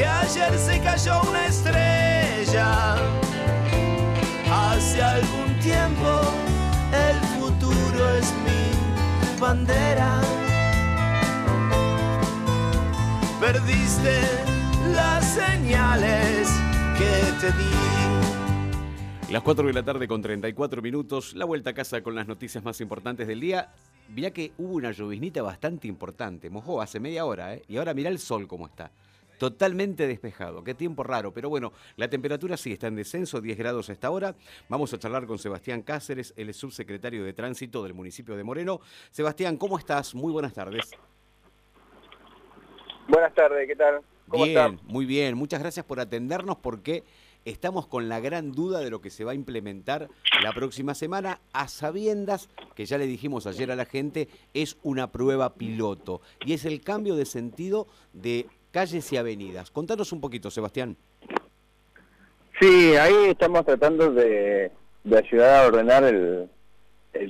que ayer se cayó una estrella. Hace algún tiempo el futuro es mi bandera. Perdiste las señales que te di. Las 4 de la tarde con 34 minutos, la vuelta a casa con las noticias más importantes del día. Mirá que hubo una lloviznita bastante importante, mojó hace media hora, ¿eh? y ahora mirá el sol cómo está. Totalmente despejado, qué tiempo raro, pero bueno, la temperatura sí está en descenso, 10 grados a esta hora. Vamos a charlar con Sebastián Cáceres, el subsecretario de Tránsito del municipio de Moreno. Sebastián, ¿cómo estás? Muy buenas tardes. Buenas tardes, ¿qué tal? ¿Cómo bien, muy bien. Muchas gracias por atendernos porque estamos con la gran duda de lo que se va a implementar la próxima semana, a sabiendas que ya le dijimos ayer a la gente, es una prueba piloto y es el cambio de sentido de calles y avenidas. Contanos un poquito, Sebastián. Sí, ahí estamos tratando de, ayudar a ordenar el,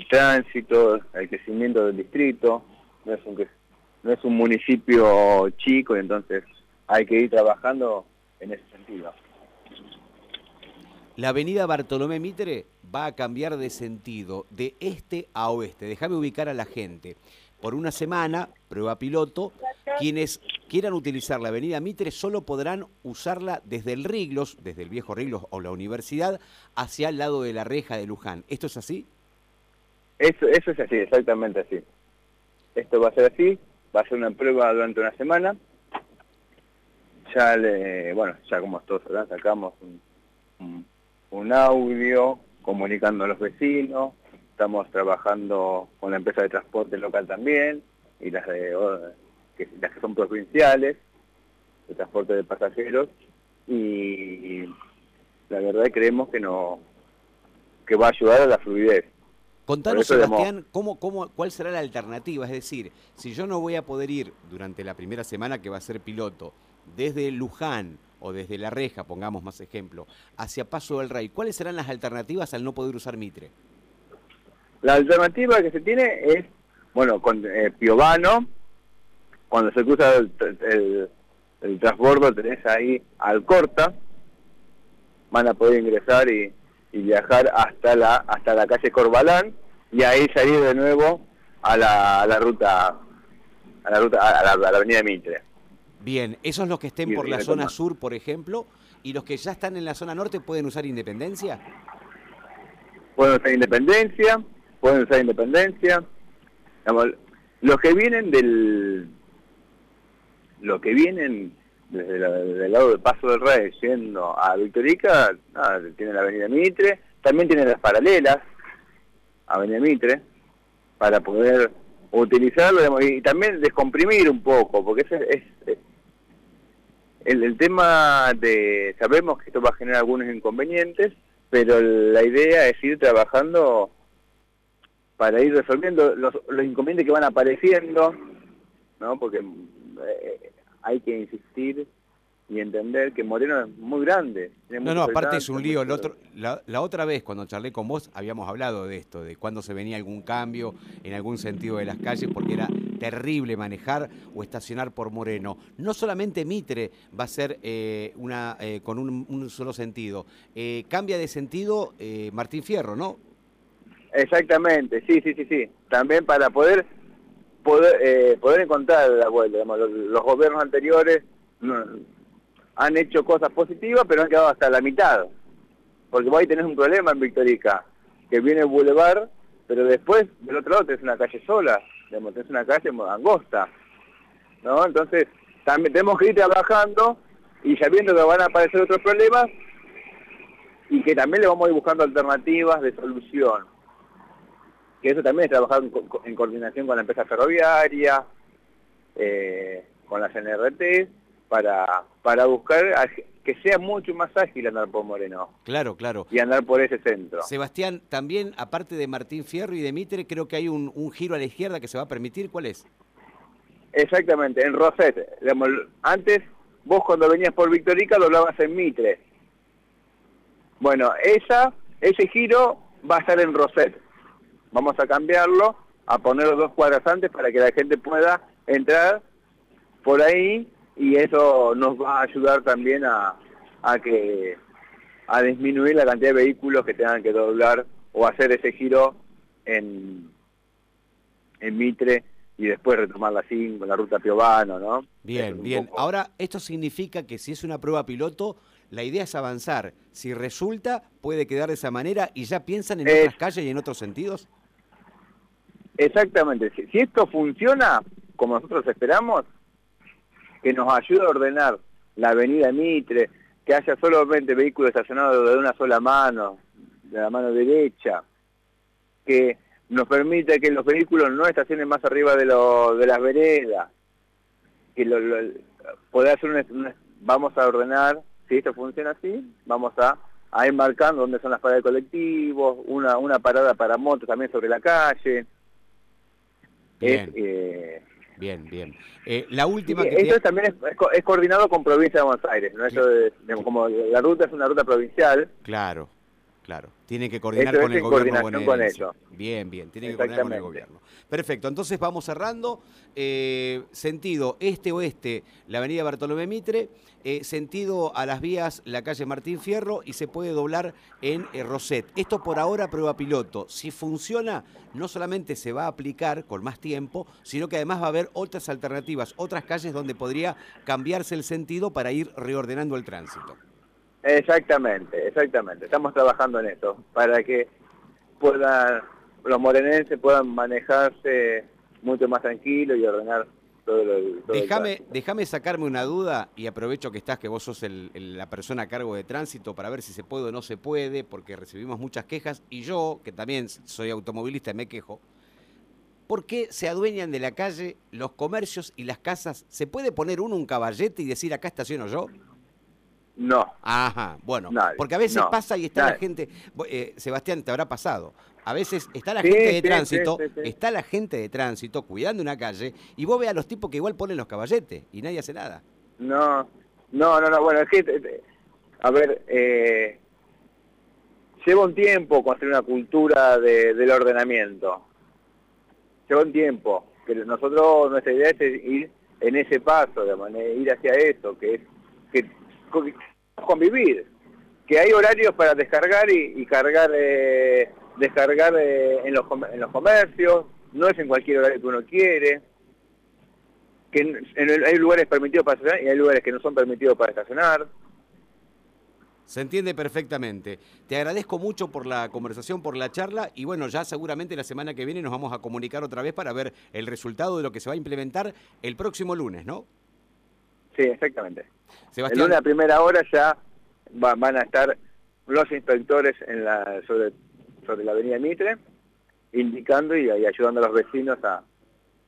tránsito, el crecimiento del distrito. No es, un, no es un municipio chico, entonces hay que ir trabajando en ese sentido. La avenida Bartolomé Mitre va a cambiar de sentido, de este a oeste. Déjame ubicar a la gente. Por una semana, prueba piloto, quienes quieran utilizar la avenida Mitre solo podrán usarla desde el Riglos, desde el viejo Riglos o la universidad, hacia el lado de la reja de Luján. ¿Esto es así? Eso, es así, exactamente así. Esto va a ser así, va a ser una prueba durante una semana. Ya, le, bueno, ya como todos sabrán, sacamos un audio comunicando a los vecinos, estamos trabajando con la empresa de transporte local también, y las, de, que, las que son provinciales, de transporte de pasajeros, y la verdad creemos que no que va a ayudar a la fluidez. Contanos, Sebastián, ¿cómo, cómo, ¿cuál será la alternativa? Es decir, si yo no voy a poder ir durante la primera semana que va a ser piloto, desde Luján o desde La Reja, pongamos más ejemplo, hacia Paso del Rey, ¿cuáles serán las alternativas al no poder usar Mitre? La alternativa que se tiene es, bueno, con eh, Piovano, cuando se cruza el, el, transbordo tenés ahí Alcorta, van a poder ingresar y, viajar hasta la hasta la calle Corbalán y ahí salir de nuevo a la, a la ruta a la ruta a la, a la avenida Mitre. Bien, esos los que estén por la zona sur, por ejemplo, y los que ya están en la zona norte pueden usar Independencia. Pueden usar Independencia, pueden usar Independencia. los que vienen del, los que vienen desde el lado del Paso del Rey yendo a Victorica, tienen la Avenida Mitre, también tienen las paralelas, Avenida Mitre, para poder utilizarlo y también descomprimir un poco, porque es, es el, tema de, sabemos que esto va a generar algunos inconvenientes, pero la idea es ir trabajando para ir resolviendo los, inconvenientes que van apareciendo, ¿no? Porque eh, hay que insistir y entender que Moreno es muy grande. No, no, aparte es un lío. otro, la, otra vez cuando charlé con vos habíamos hablado de esto, de cuándo se venía algún cambio en algún sentido de las calles, porque era terrible manejar o estacionar por Moreno. No solamente Mitre va a ser eh, una eh, con un, solo sentido, eh, cambia de sentido Martín Fierro, ¿no? Exactamente, sí, sí, sí, sí. También para poder poder, poder encontrar la vuelta. los, gobiernos anteriores han hecho cosas positivas, pero han quedado hasta la mitad. Porque vos ahí tenés un problema en Victorica, que viene el bulevar, pero después del otro lado tenés una calle sola, tenés una calle angosta. ¿no? Entonces, también tenemos que ir trabajando y sabiendo que van a aparecer otros problemas y que también le vamos a ir buscando alternativas de solución. Que eso también es trabajar en, coordinación con la empresa ferroviaria, eh, con las NRT, para, para buscar que sea mucho más ágil andar por Moreno. Claro, claro. Y andar por ese centro. Sebastián, también, aparte de Martín Fierro y de Mitre, creo que hay un, giro a la izquierda que se va a permitir. ¿Cuál es? Exactamente, en Roset. antes, vos cuando venías por Victorica lo hablabas en Mitre. Bueno, esa, ese giro va a estar en Roset. Vamos a cambiarlo, a ponerlo dos cuadras antes para que la gente pueda entrar por ahí y eso nos va a ayudar también a, a que a disminuir la cantidad de vehículos que tengan que doblar o hacer ese giro en, en Mitre y después retomar la 5, la ruta Piovano, ¿no? Bien, bien. Ahora, esto significa que si es una prueba piloto, la idea es avanzar. Si resulta, puede quedar de esa manera y ya piensan en otras calles y en otros sentidos. Exactamente. Si, esto funciona como nosotros esperamos, que nos ayude a ordenar la avenida Mitre, que haya solamente vehículos estacionados de una sola mano, de la mano derecha, que nos permita que los vehículos no estacionen más arriba de, las veredas, que lo, poder hacer vamos a ordenar, si esto funciona así, vamos a, a ir marcando dónde son las paradas de colectivos, una, una parada para motos también sobre la calle. Bien, eh, bien. bien. Eh, la última que Esto también es, coordinado con Provincia de Buenos Aires, ¿no? Eso como la ruta es una ruta provincial. Claro. Claro, tiene que coordinar con el gobierno con Bien, bien, tiene que coordinar con el gobierno. Perfecto, entonces vamos cerrando. Eh, sentido este-oeste, la avenida Bartolomé Mitre, eh, sentido a las vías la calle Martín Fierro y se puede doblar en eh, Roset. Esto por ahora prueba piloto. Si funciona, no solamente se va a aplicar con más tiempo, sino que además va a haber otras alternativas, otras calles donde podría cambiarse el sentido para ir reordenando el tránsito. Exactamente, exactamente. Estamos trabajando en eso, para que puedan, los morenenses puedan manejarse mucho más tranquilo y ordenar todo lo déjame, déjame sacarme una duda y aprovecho que estás, que vos sos la persona a cargo de tránsito para ver si se puede o no se puede, porque recibimos muchas quejas y yo, que también soy automovilista, me quejo. ¿Por qué se adueñan de la calle los comercios y las casas? ¿Se puede poner uno un caballete y decir acá estaciono yo? No. Ajá, bueno, porque a veces pasa y está la gente, eh, Sebastián, te habrá pasado, a veces está la gente de tránsito, está la gente de tránsito cuidando una calle y vos ves a los tipos que igual ponen los caballetes y nadie hace nada. No, no, no, no bueno, es que, a ver, eh, lleva un tiempo construir una cultura del ordenamiento, lleva un tiempo, que nosotros, nuestra idea es ir en ese paso, de ir hacia eso, que es que convivir, que hay horarios para descargar y, cargar, eh, descargar eh, en, los, en los comercios, no es en cualquier horario que uno quiere, que hay lugares permitidos para estacionar y hay lugares que no son permitidos para estacionar. Se entiende perfectamente. Te agradezco mucho por la conversación, por la charla y bueno, ya seguramente la semana que viene nos vamos a comunicar otra vez para ver el resultado de lo que se va a implementar el próximo lunes, ¿no? Sí, exactamente. Sebastián... En una primera hora ya van a estar los inspectores en la, sobre, sobre la avenida Mitre, indicando y, ayudando a los vecinos a,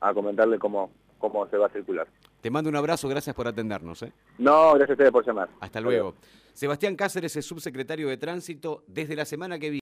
a comentarle cómo, cómo se va a circular. Te mando un abrazo, gracias por atendernos. ¿eh? No, gracias a ustedes por llamar. Hasta luego. Sebastián Cáceres es subsecretario de Tránsito desde la semana que viene.